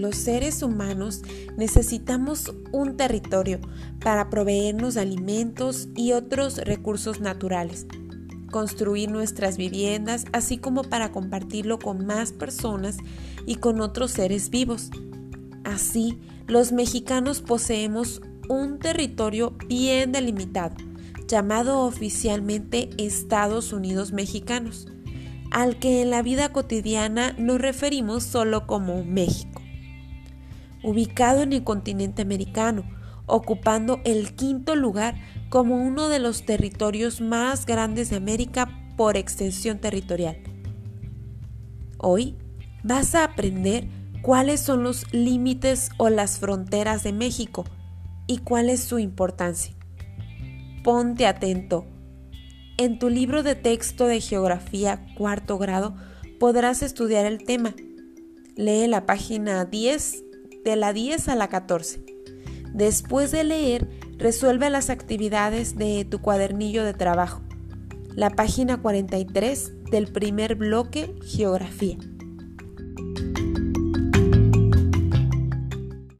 los seres humanos necesitamos un territorio para proveernos alimentos y otros recursos naturales, construir nuestras viviendas, así como para compartirlo con más personas y con otros seres vivos. Así, los mexicanos poseemos un territorio bien delimitado, llamado oficialmente Estados Unidos Mexicanos al que en la vida cotidiana nos referimos solo como México. Ubicado en el continente americano, ocupando el quinto lugar como uno de los territorios más grandes de América por extensión territorial. Hoy vas a aprender cuáles son los límites o las fronteras de México y cuál es su importancia. Ponte atento en tu libro de texto de geografía cuarto grado podrás estudiar el tema. Lee la página 10 de la 10 a la 14. Después de leer, resuelve las actividades de tu cuadernillo de trabajo. La página 43 del primer bloque Geografía.